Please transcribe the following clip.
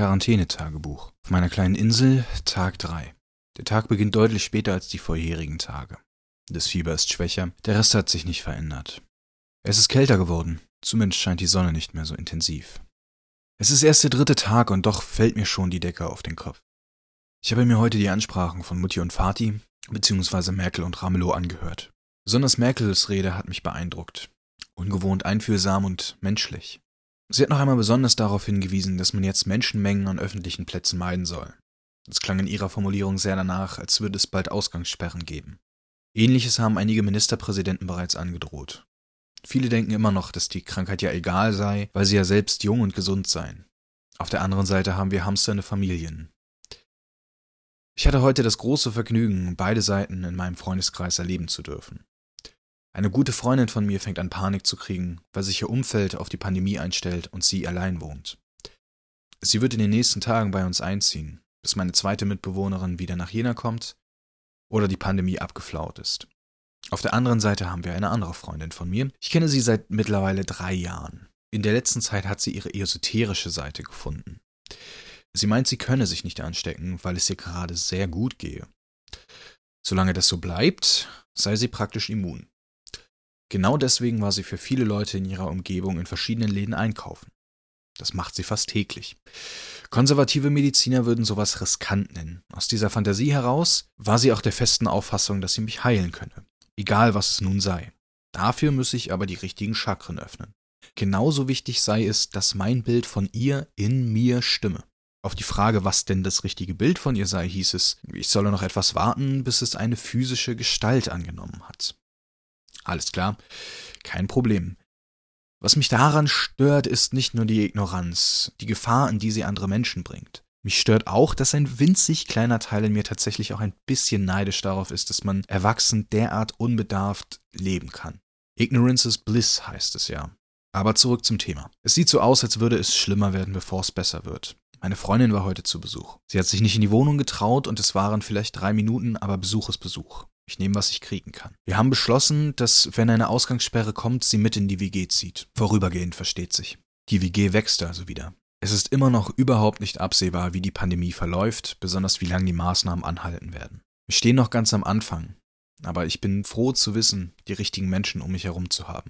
Quarantänetagebuch. Auf meiner kleinen Insel, Tag 3. Der Tag beginnt deutlich später als die vorherigen Tage. Das Fieber ist schwächer, der Rest hat sich nicht verändert. Es ist kälter geworden, zumindest scheint die Sonne nicht mehr so intensiv. Es ist erst der dritte Tag und doch fällt mir schon die Decke auf den Kopf. Ich habe mir heute die Ansprachen von Mutti und Vati, beziehungsweise Merkel und Ramelow angehört. Besonders Merkels Rede hat mich beeindruckt. Ungewohnt einfühlsam und menschlich. Sie hat noch einmal besonders darauf hingewiesen, dass man jetzt Menschenmengen an öffentlichen Plätzen meiden soll. Es klang in ihrer Formulierung sehr danach, als würde es bald Ausgangssperren geben. Ähnliches haben einige Ministerpräsidenten bereits angedroht. Viele denken immer noch, dass die Krankheit ja egal sei, weil sie ja selbst jung und gesund seien. Auf der anderen Seite haben wir hamsternde Familien. Ich hatte heute das große Vergnügen, beide Seiten in meinem Freundeskreis erleben zu dürfen. Eine gute Freundin von mir fängt an Panik zu kriegen, weil sich ihr Umfeld auf die Pandemie einstellt und sie allein wohnt. Sie wird in den nächsten Tagen bei uns einziehen, bis meine zweite Mitbewohnerin wieder nach Jena kommt oder die Pandemie abgeflaut ist. Auf der anderen Seite haben wir eine andere Freundin von mir. Ich kenne sie seit mittlerweile drei Jahren. In der letzten Zeit hat sie ihre esoterische Seite gefunden. Sie meint, sie könne sich nicht anstecken, weil es ihr gerade sehr gut gehe. Solange das so bleibt, sei sie praktisch immun. Genau deswegen war sie für viele Leute in ihrer Umgebung in verschiedenen Läden einkaufen. Das macht sie fast täglich. Konservative Mediziner würden sowas riskant nennen. Aus dieser Fantasie heraus war sie auch der festen Auffassung, dass sie mich heilen könne. Egal was es nun sei. Dafür müsse ich aber die richtigen Chakren öffnen. Genauso wichtig sei es, dass mein Bild von ihr in mir stimme. Auf die Frage, was denn das richtige Bild von ihr sei, hieß es, ich solle noch etwas warten, bis es eine physische Gestalt angenommen hat. Alles klar, kein Problem. Was mich daran stört, ist nicht nur die Ignoranz, die Gefahr, in die sie andere Menschen bringt. Mich stört auch, dass ein winzig kleiner Teil in mir tatsächlich auch ein bisschen neidisch darauf ist, dass man erwachsen derart unbedarft leben kann. Ignorance is bliss heißt es ja. Aber zurück zum Thema. Es sieht so aus, als würde es schlimmer werden, bevor es besser wird. Meine Freundin war heute zu Besuch. Sie hat sich nicht in die Wohnung getraut und es waren vielleicht drei Minuten, aber Besuch ist Besuch. Ich nehme, was ich kriegen kann. Wir haben beschlossen, dass, wenn eine Ausgangssperre kommt, sie mit in die WG zieht. Vorübergehend, versteht sich. Die WG wächst also wieder. Es ist immer noch überhaupt nicht absehbar, wie die Pandemie verläuft, besonders wie lange die Maßnahmen anhalten werden. Wir stehen noch ganz am Anfang, aber ich bin froh zu wissen, die richtigen Menschen um mich herum zu haben.